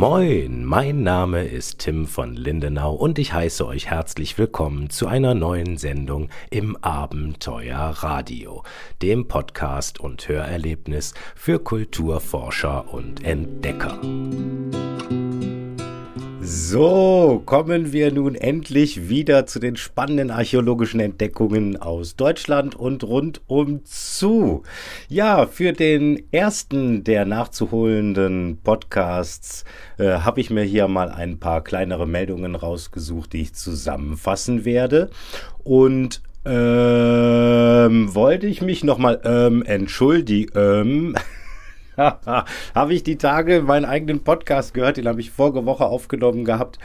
Moin, mein Name ist Tim von Lindenau und ich heiße euch herzlich willkommen zu einer neuen Sendung im Abenteuer Radio, dem Podcast und Hörerlebnis für Kulturforscher und Entdecker. So, kommen wir nun endlich wieder zu den spannenden archäologischen Entdeckungen aus Deutschland und rundum zu. Ja, für den ersten der nachzuholenden Podcasts äh, habe ich mir hier mal ein paar kleinere Meldungen rausgesucht, die ich zusammenfassen werde. Und ähm, wollte ich mich nochmal ähm, entschuldigen. Ähm, habe ich die Tage meinen eigenen Podcast gehört, den habe ich vorige Woche aufgenommen gehabt.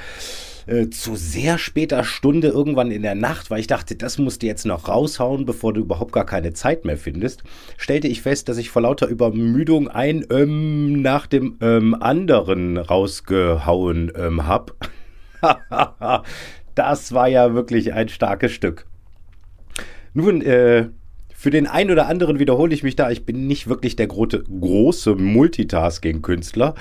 Äh, zu sehr später Stunde irgendwann in der Nacht, weil ich dachte, das musst du jetzt noch raushauen, bevor du überhaupt gar keine Zeit mehr findest, stellte ich fest, dass ich vor lauter Übermüdung ein ähm, nach dem ähm, anderen rausgehauen ähm, habe. das war ja wirklich ein starkes Stück. Nun, äh, für den einen oder anderen wiederhole ich mich da. Ich bin nicht wirklich der große, große Multitasking-Künstler.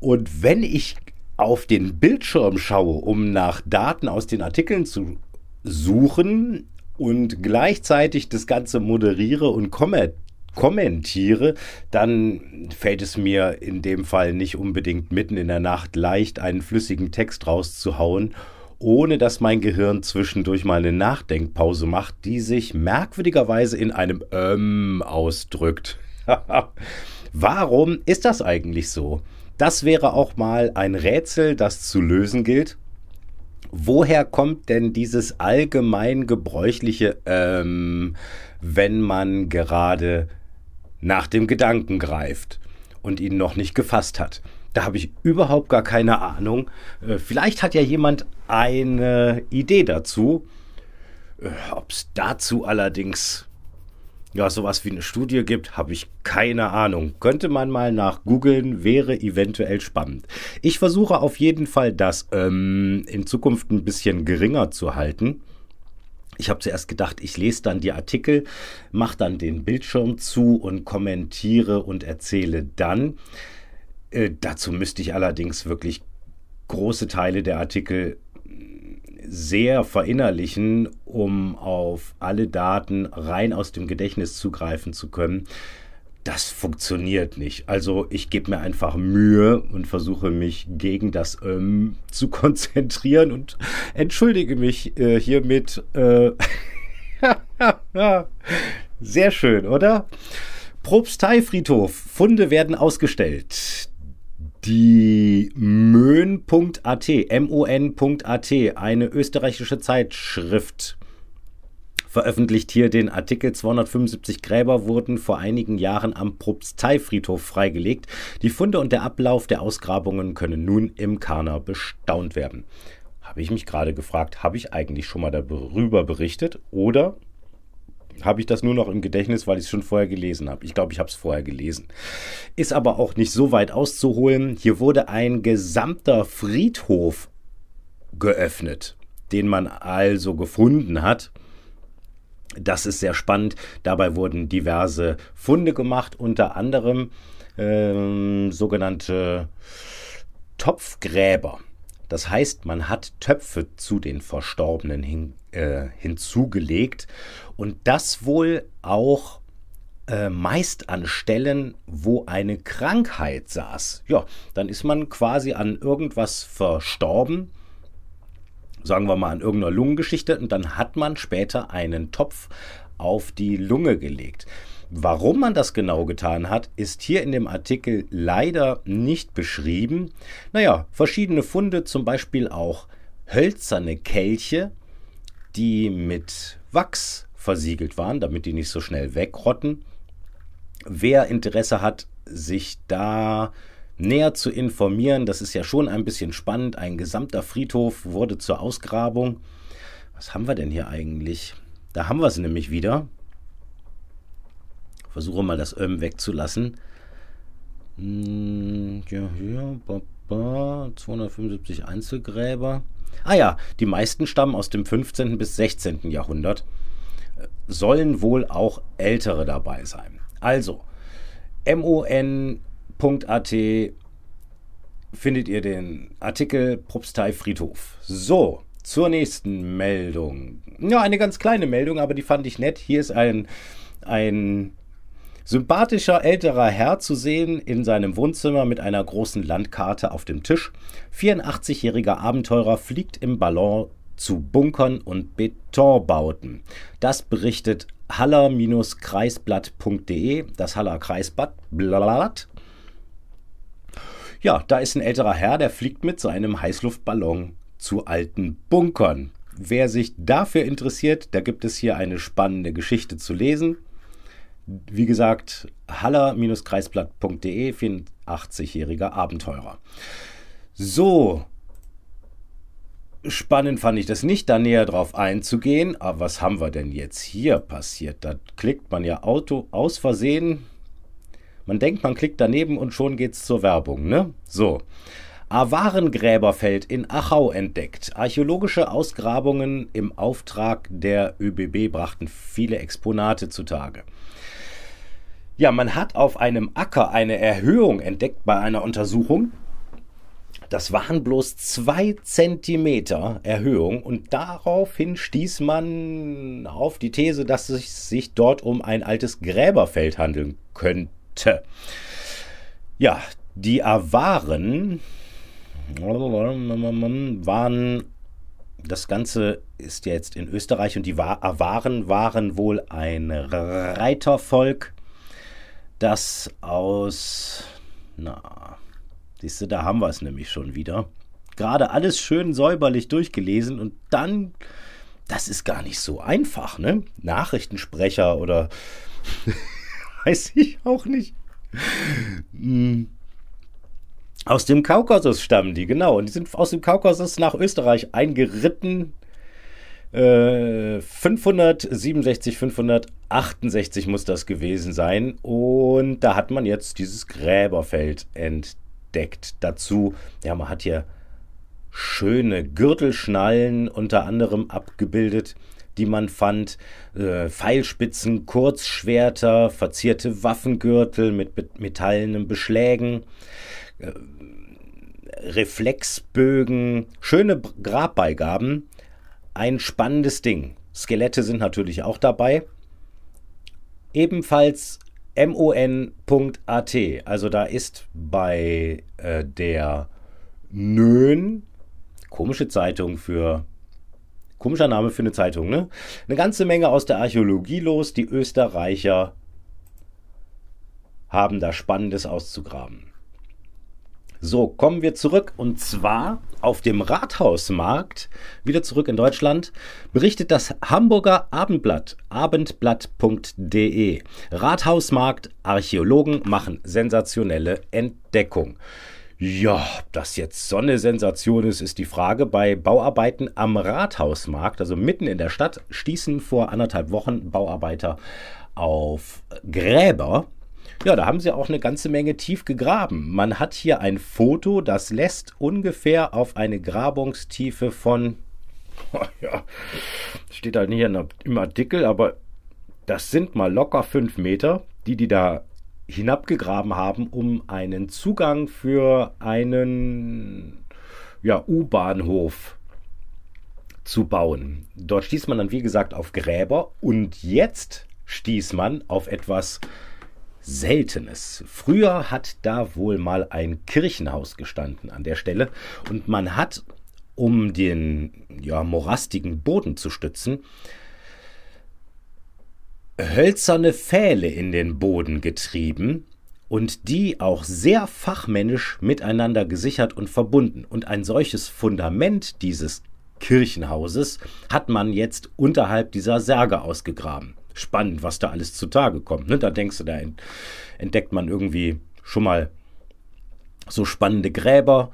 Und wenn ich auf den Bildschirm schaue, um nach Daten aus den Artikeln zu suchen und gleichzeitig das Ganze moderiere und kommentiere, dann fällt es mir in dem Fall nicht unbedingt mitten in der Nacht leicht, einen flüssigen Text rauszuhauen ohne dass mein Gehirn zwischendurch mal eine Nachdenkpause macht, die sich merkwürdigerweise in einem Ähm ausdrückt. Warum ist das eigentlich so? Das wäre auch mal ein Rätsel, das zu lösen gilt. Woher kommt denn dieses allgemein gebräuchliche ähm, wenn man gerade nach dem Gedanken greift und ihn noch nicht gefasst hat? Da habe ich überhaupt gar keine Ahnung. Äh, vielleicht hat ja jemand eine Idee dazu. Äh, Ob es dazu allerdings ja sowas wie eine Studie gibt, habe ich keine Ahnung. Könnte man mal nach googeln, wäre eventuell spannend. Ich versuche auf jeden Fall, das ähm, in Zukunft ein bisschen geringer zu halten. Ich habe zuerst gedacht, ich lese dann die Artikel, mache dann den Bildschirm zu und kommentiere und erzähle dann. Äh, dazu müsste ich allerdings wirklich große Teile der Artikel sehr verinnerlichen, um auf alle Daten rein aus dem Gedächtnis zugreifen zu können. Das funktioniert nicht. Also ich gebe mir einfach Mühe und versuche mich gegen das ähm, zu konzentrieren und entschuldige mich äh, hiermit. Äh Sehr schön, oder? Propsteifriedhof. Funde werden ausgestellt. Die Möhn.at, M-O-N.at, eine österreichische Zeitschrift, veröffentlicht hier den Artikel 275 Gräber wurden vor einigen Jahren am Propsteifriedhof freigelegt. Die Funde und der Ablauf der Ausgrabungen können nun im Karner bestaunt werden. Habe ich mich gerade gefragt, habe ich eigentlich schon mal darüber berichtet oder habe ich das nur noch im Gedächtnis, weil ich es schon vorher gelesen habe. Ich glaube, ich habe es vorher gelesen. Ist aber auch nicht so weit auszuholen. Hier wurde ein gesamter Friedhof geöffnet, den man also gefunden hat. Das ist sehr spannend. Dabei wurden diverse Funde gemacht, unter anderem ähm, sogenannte Topfgräber. Das heißt, man hat Töpfe zu den Verstorbenen hin, äh, hinzugelegt und das wohl auch äh, meist an Stellen, wo eine Krankheit saß. Ja, dann ist man quasi an irgendwas verstorben, sagen wir mal an irgendeiner Lungengeschichte, und dann hat man später einen Topf auf die Lunge gelegt. Warum man das genau getan hat, ist hier in dem Artikel leider nicht beschrieben. Naja, verschiedene Funde, zum Beispiel auch hölzerne Kelche, die mit Wachs versiegelt waren, damit die nicht so schnell wegrotten. Wer Interesse hat, sich da näher zu informieren, das ist ja schon ein bisschen spannend. Ein gesamter Friedhof wurde zur Ausgrabung. Was haben wir denn hier eigentlich? Da haben wir es nämlich wieder versuche mal das Öm wegzulassen. Hm, ja, hier, 275 Einzelgräber. Ah ja, die meisten stammen aus dem 15. bis 16. Jahrhundert. Sollen wohl auch ältere dabei sein. Also, mon.at findet ihr den Artikel Propstei Friedhof. So, zur nächsten Meldung. Ja, eine ganz kleine Meldung, aber die fand ich nett. Hier ist ein, ein sympathischer älterer Herr zu sehen in seinem Wohnzimmer mit einer großen Landkarte auf dem Tisch. 84-jähriger Abenteurer fliegt im Ballon zu Bunkern und Betonbauten. Das berichtet haller-kreisblatt.de, das Haller Kreisblatt. Ja, da ist ein älterer Herr, der fliegt mit seinem Heißluftballon zu alten Bunkern. Wer sich dafür interessiert, da gibt es hier eine spannende Geschichte zu lesen. Wie gesagt, haller-kreisblatt.de, 84-jähriger Abenteurer. So, spannend fand ich das nicht, da näher drauf einzugehen. Aber was haben wir denn jetzt hier passiert? Da klickt man ja Auto aus Versehen man denkt, man klickt daneben und schon geht's zur Werbung, ne? So. Awarengräberfeld in Achau entdeckt. Archäologische Ausgrabungen im Auftrag der ÖBB brachten viele Exponate zutage. Ja, man hat auf einem Acker eine Erhöhung entdeckt bei einer Untersuchung. Das waren bloß zwei Zentimeter Erhöhung und daraufhin stieß man auf die These, dass es sich dort um ein altes Gräberfeld handeln könnte. Ja, die Awaren waren, das Ganze ist jetzt in Österreich und die Awaren waren wohl ein Reitervolk, das aus, na, siehst du, da haben wir es nämlich schon wieder. Gerade alles schön säuberlich durchgelesen und dann, das ist gar nicht so einfach, ne? Nachrichtensprecher oder weiß ich auch nicht. Aus dem Kaukasus stammen die, genau. Und die sind aus dem Kaukasus nach Österreich eingeritten. Äh, 567, 568 muss das gewesen sein. Und da hat man jetzt dieses Gräberfeld entdeckt. Dazu, ja, man hat hier schöne Gürtelschnallen unter anderem abgebildet die man fand, äh, Pfeilspitzen, Kurzschwerter, verzierte Waffengürtel mit metallenen Beschlägen, äh, Reflexbögen, schöne Grabbeigaben. Ein spannendes Ding. Skelette sind natürlich auch dabei. Ebenfalls mon.at, also da ist bei äh, der Nön, komische Zeitung für Komischer Name für eine Zeitung, ne? Eine ganze Menge aus der Archäologie los. Die Österreicher haben da Spannendes auszugraben. So, kommen wir zurück und zwar auf dem Rathausmarkt, wieder zurück in Deutschland, berichtet das Hamburger Abendblatt, abendblatt.de. Rathausmarkt, Archäologen machen sensationelle Entdeckung. Ja, ob das jetzt so eine Sensation ist, ist die Frage. Bei Bauarbeiten am Rathausmarkt, also mitten in der Stadt, stießen vor anderthalb Wochen Bauarbeiter auf Gräber. Ja, da haben sie auch eine ganze Menge tief gegraben. Man hat hier ein Foto, das lässt ungefähr auf eine Grabungstiefe von, ja, steht da nicht im Artikel, aber das sind mal locker fünf Meter, die die da hinabgegraben haben, um einen Zugang für einen ja, U-Bahnhof zu bauen. Dort stieß man dann, wie gesagt, auf Gräber und jetzt stieß man auf etwas Seltenes. Früher hat da wohl mal ein Kirchenhaus gestanden an der Stelle und man hat, um den ja, morastigen Boden zu stützen, hölzerne Pfähle in den Boden getrieben und die auch sehr fachmännisch miteinander gesichert und verbunden. Und ein solches Fundament dieses Kirchenhauses hat man jetzt unterhalb dieser Särge ausgegraben. Spannend, was da alles zutage kommt. Ne? Da denkst du, da entdeckt man irgendwie schon mal so spannende Gräber,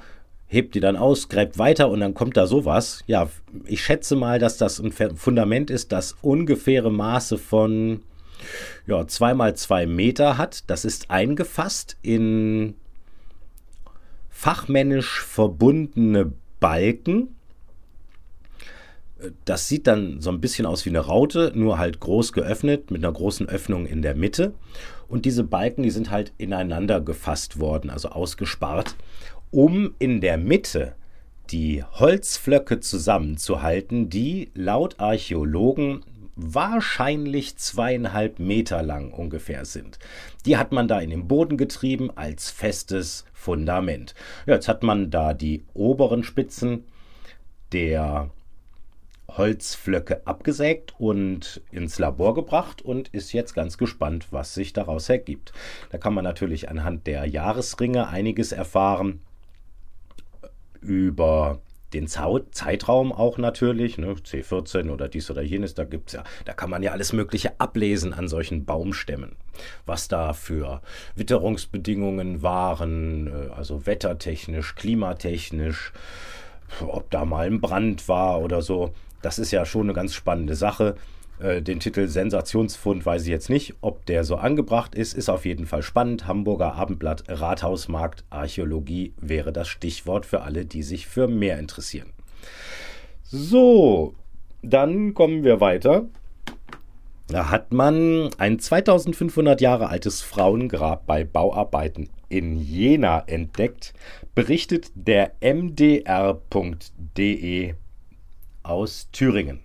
hebt die dann aus, gräbt weiter und dann kommt da sowas. Ja, ich schätze mal, dass das ein Fundament ist, das ungefähre Maße von ja, 2 mal 2 Meter hat. Das ist eingefasst in fachmännisch verbundene Balken. Das sieht dann so ein bisschen aus wie eine Raute, nur halt groß geöffnet mit einer großen Öffnung in der Mitte. Und diese Balken, die sind halt ineinander gefasst worden, also ausgespart. um in der Mitte die Holzflöcke zusammenzuhalten, die laut Archäologen wahrscheinlich zweieinhalb Meter lang ungefähr sind. Die hat man da in den Boden getrieben als festes Fundament. Ja, jetzt hat man da die oberen Spitzen der Holzflöcke abgesägt und ins Labor gebracht und ist jetzt ganz gespannt, was sich daraus ergibt. Da kann man natürlich anhand der Jahresringe einiges erfahren über den Zeitraum auch natürlich, ne, C14 oder dies oder jenes, da gibt's ja, da kann man ja alles Mögliche ablesen an solchen Baumstämmen. Was da für Witterungsbedingungen waren, äh, also wettertechnisch, klimatechnisch, ob da mal ein Brand war oder so. Das ist ja schon eine ganz spannende Sache. Äh, den Titel Sensationsfund weiß ich jetzt nicht, ob der so angebracht ist. Ist auf jeden Fall spannend. Hamburger Abendblatt Rathausmarkt Archäologie wäre das Stichwort für alle, die sich für mehr interessieren. So, dann kommen wir weiter. Da hat man ein 2500 Jahre altes Frauengrab bei Bauarbeiten in Jena entdeckt, berichtet der mdr.de aus Thüringen.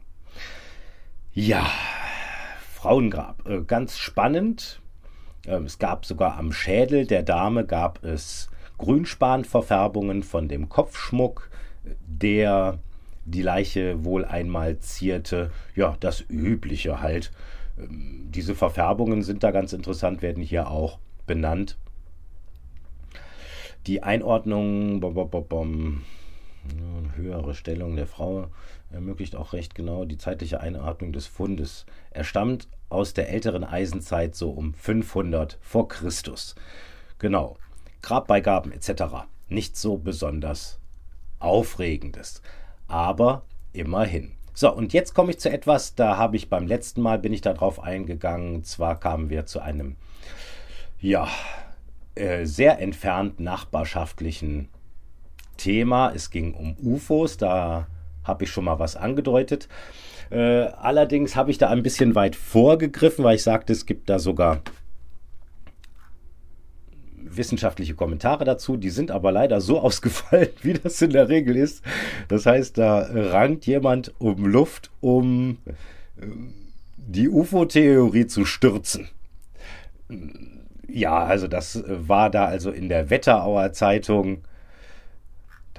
Ja, Frauengrab. Äh, ganz spannend. Ähm, es gab sogar am Schädel der Dame gab es Grünspanverfärbungen von dem Kopfschmuck, der die Leiche wohl einmal zierte. Ja, das Übliche halt. Ähm, diese Verfärbungen sind da ganz interessant, werden hier auch benannt. Die Einordnung, höhere Stellung der Frau ermöglicht auch recht genau die zeitliche Einordnung des Fundes. Er stammt aus der älteren Eisenzeit so um 500 vor Christus. Genau. Grabbeigaben etc. Nicht so besonders aufregendes, aber immerhin. So, und jetzt komme ich zu etwas, da habe ich beim letzten Mal bin ich darauf eingegangen, zwar kamen wir zu einem ja, äh, sehr entfernt nachbarschaftlichen Thema. Es ging um UFOs, da habe ich schon mal was angedeutet. Äh, allerdings habe ich da ein bisschen weit vorgegriffen, weil ich sagte, es gibt da sogar wissenschaftliche Kommentare dazu. Die sind aber leider so ausgefallen, wie das in der Regel ist. Das heißt, da rankt jemand um Luft, um äh, die UFO-Theorie zu stürzen. Ja, also das war da also in der Wetterauer Zeitung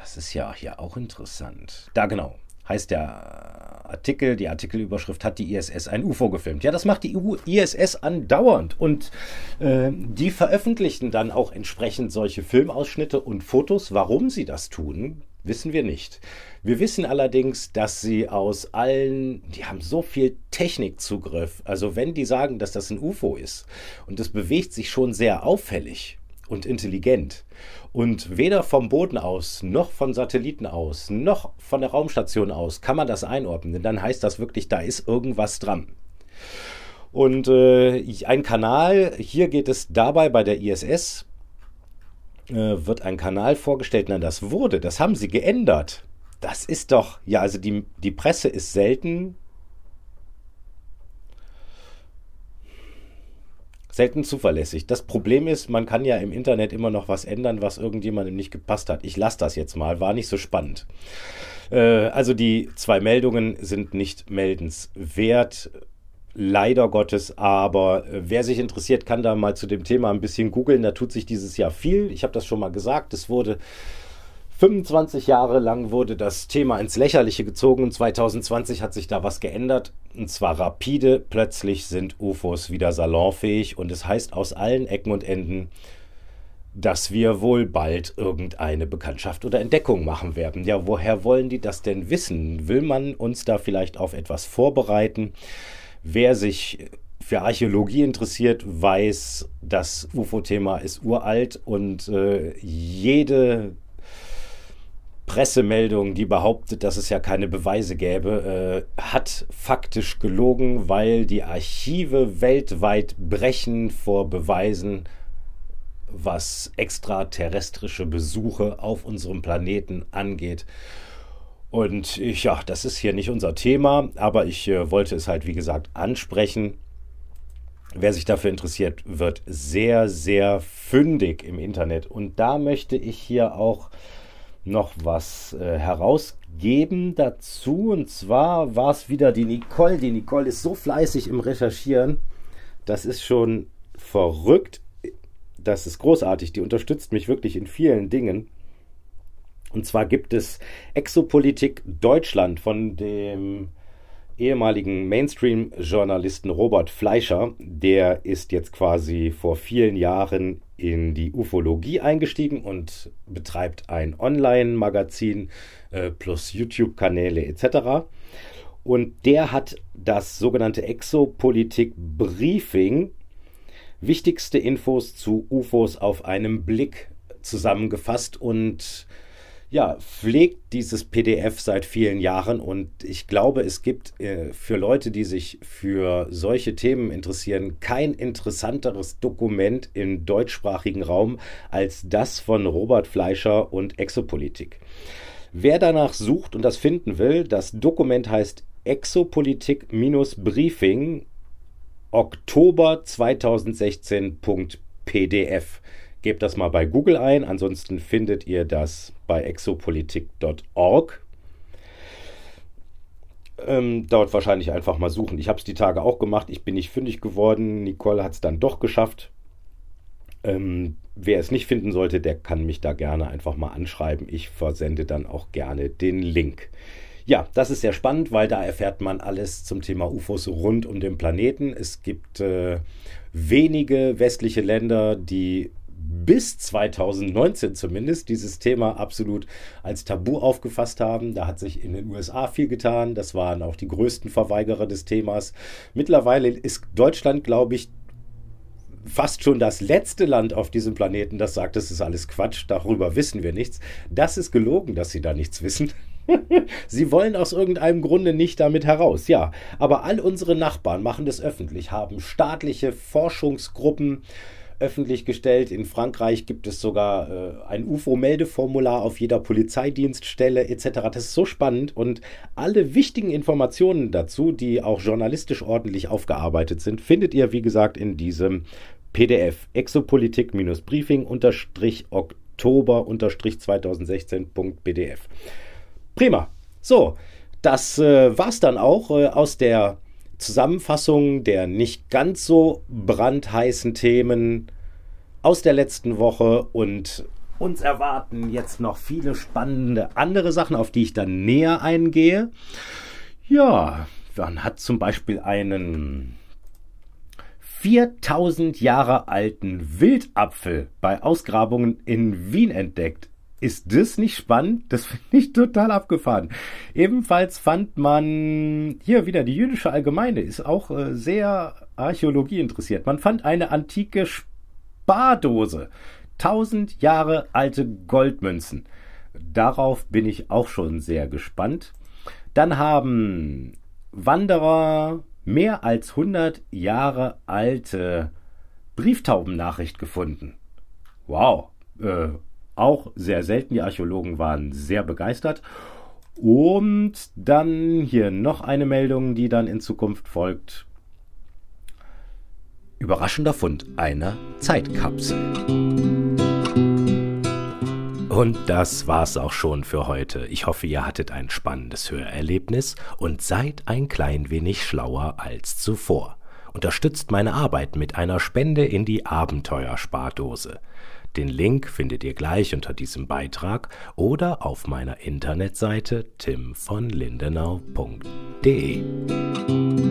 das ist ja hier auch interessant. Da genau, heißt der Artikel, die Artikelüberschrift hat die ISS ein UFO gefilmt. Ja, das macht die ISS andauernd und äh, die veröffentlichen dann auch entsprechend solche Filmausschnitte und Fotos. Warum sie das tun, wissen wir nicht. Wir wissen allerdings, dass sie aus allen, die haben so viel Technikzugriff. Also wenn die sagen, dass das ein UFO ist und es bewegt sich schon sehr auffällig und intelligent und weder vom Boden aus, noch von Satelliten aus, noch von der Raumstation aus kann man das einordnen. Denn dann heißt das wirklich, da ist irgendwas dran. Und äh, ein Kanal, hier geht es dabei bei der ISS, äh, wird ein Kanal vorgestellt. Nein, das wurde, das haben sie geändert. Das ist doch, ja, also die, die Presse ist selten selten zuverlässig. Das Problem ist, man kann ja im Internet immer noch was ändern, was irgendjemandem nicht gepasst hat. Ich lasse das jetzt mal, war nicht so spannend. Äh, also die zwei Meldungen sind nicht meldenswert. Leider Gottes, aber äh, wer sich interessiert, kann da mal zu dem Thema ein bisschen googeln. Da tut sich dieses Jahr viel. Ich habe das schon mal gesagt. Es wurde 25 Jahre lang wurde das Thema ins Lächerliche gezogen und 2020 hat sich da was geändert. Und zwar rapide. Plötzlich sind UFOs wieder salonfähig und es heißt aus allen Ecken und Enden, dass wir wohl bald irgendeine Bekanntschaft oder Entdeckung machen werden. Ja, woher wollen die das denn wissen? Will man uns da vielleicht auf etwas vorbereiten? Wer sich für Archäologie interessiert, weiß, das UFO-Thema ist uralt und äh, jede Pressemeldung, die behauptet, dass es ja keine Beweise gäbe, äh, hat faktisch gelogen, weil die Archive weltweit brechen vor Beweisen, was extraterrestrische Besuche auf unserem Planeten angeht. Und ich, ja, das ist hier nicht unser Thema, aber ich äh, wollte es halt, wie gesagt, ansprechen. wer sich dafür interessiert, wird sehr, sehr fündig im Internet. Und da möchte ich hier auch noch was äh, herausgeben dazu. Und zwar war es wieder die Nicole. Die Nicole ist so fleißig im Recherchieren. Das ist schon verrückt. Das ist großartig. Die unterstützt mich wirklich in vielen Dingen. Und zwar gibt es Exopolitik Deutschland von dem ehemaligen Mainstream-Journalisten Robert Fleischer. Der ist jetzt quasi vor vielen Jahren in die Ufologie eingestiegen und betreibt ein Online-Magazin äh, plus YouTube-Kanäle etc. Und der hat das sogenannte Exopolitik-Briefing, wichtigste Infos zu UFOs auf einem Blick zusammengefasst und ja, pflegt dieses PDF seit vielen Jahren und ich glaube, es gibt äh, für Leute, die sich für solche Themen interessieren, kein interessanteres Dokument im deutschsprachigen Raum als das von Robert Fleischer und Exopolitik. Wer danach sucht und das finden will, das Dokument heißt Exopolitik-Briefing Oktober 2016.pdf. Gebt das mal bei Google ein, ansonsten findet ihr das bei exopolitik.org. Ähm, dort wahrscheinlich einfach mal suchen. Ich habe es die Tage auch gemacht. Ich bin nicht fündig geworden. Nicole hat es dann doch geschafft. Ähm, wer es nicht finden sollte, der kann mich da gerne einfach mal anschreiben. Ich versende dann auch gerne den Link. Ja, das ist sehr spannend, weil da erfährt man alles zum Thema UFOs rund um den Planeten. Es gibt äh, wenige westliche Länder, die bis 2019 zumindest dieses Thema absolut als Tabu aufgefasst haben. Da hat sich in den USA viel getan. Das waren auch die größten Verweigerer des Themas. Mittlerweile ist Deutschland, glaube ich, fast schon das letzte Land auf diesem Planeten, das sagt, das ist alles Quatsch, darüber wissen wir nichts. Das ist gelogen, dass sie da nichts wissen. Sie wollen aus irgendeinem Grunde nicht damit heraus. Ja, aber all unsere Nachbarn machen das öffentlich, haben staatliche Forschungsgruppen, öffentlich gestellt. In Frankreich gibt es sogar äh, ein UFO-Meldeformular auf jeder Polizeidienststelle etc. Das ist so spannend und alle wichtigen Informationen dazu, die auch journalistisch ordentlich aufgearbeitet sind, findet ihr, wie gesagt, in diesem PDF Exopolitik-Briefing Oktober 2016.pdf. Prima. So, das äh, war's dann auch äh, aus der Zusammenfassung der nicht ganz so brandheißen Themen aus der letzten Woche und uns erwarten jetzt noch viele spannende andere Sachen, auf die ich dann näher eingehe. Ja, man hat zum Beispiel einen 4000 Jahre alten Wildapfel bei Ausgrabungen in Wien entdeckt. Ist das nicht spannend? Das finde ich total abgefahren. Ebenfalls fand man hier wieder die jüdische Allgemeine, ist auch äh, sehr Archäologie interessiert. Man fand eine antike Spardose. Tausend Jahre alte Goldmünzen. Darauf bin ich auch schon sehr gespannt. Dann haben Wanderer mehr als 100 Jahre alte Brieftaubennachricht gefunden. Wow. Äh, auch sehr selten. Die Archäologen waren sehr begeistert. Und dann hier noch eine Meldung, die dann in Zukunft folgt. Überraschender Fund einer Zeitkapsel. Und das war's auch schon für heute. Ich hoffe, ihr hattet ein spannendes Hörerlebnis und seid ein klein wenig schlauer als zuvor. Unterstützt meine Arbeit mit einer Spende in die Abenteuerspardose. Den Link findet ihr gleich unter diesem Beitrag oder auf meiner Internetseite timvonlindenau.de.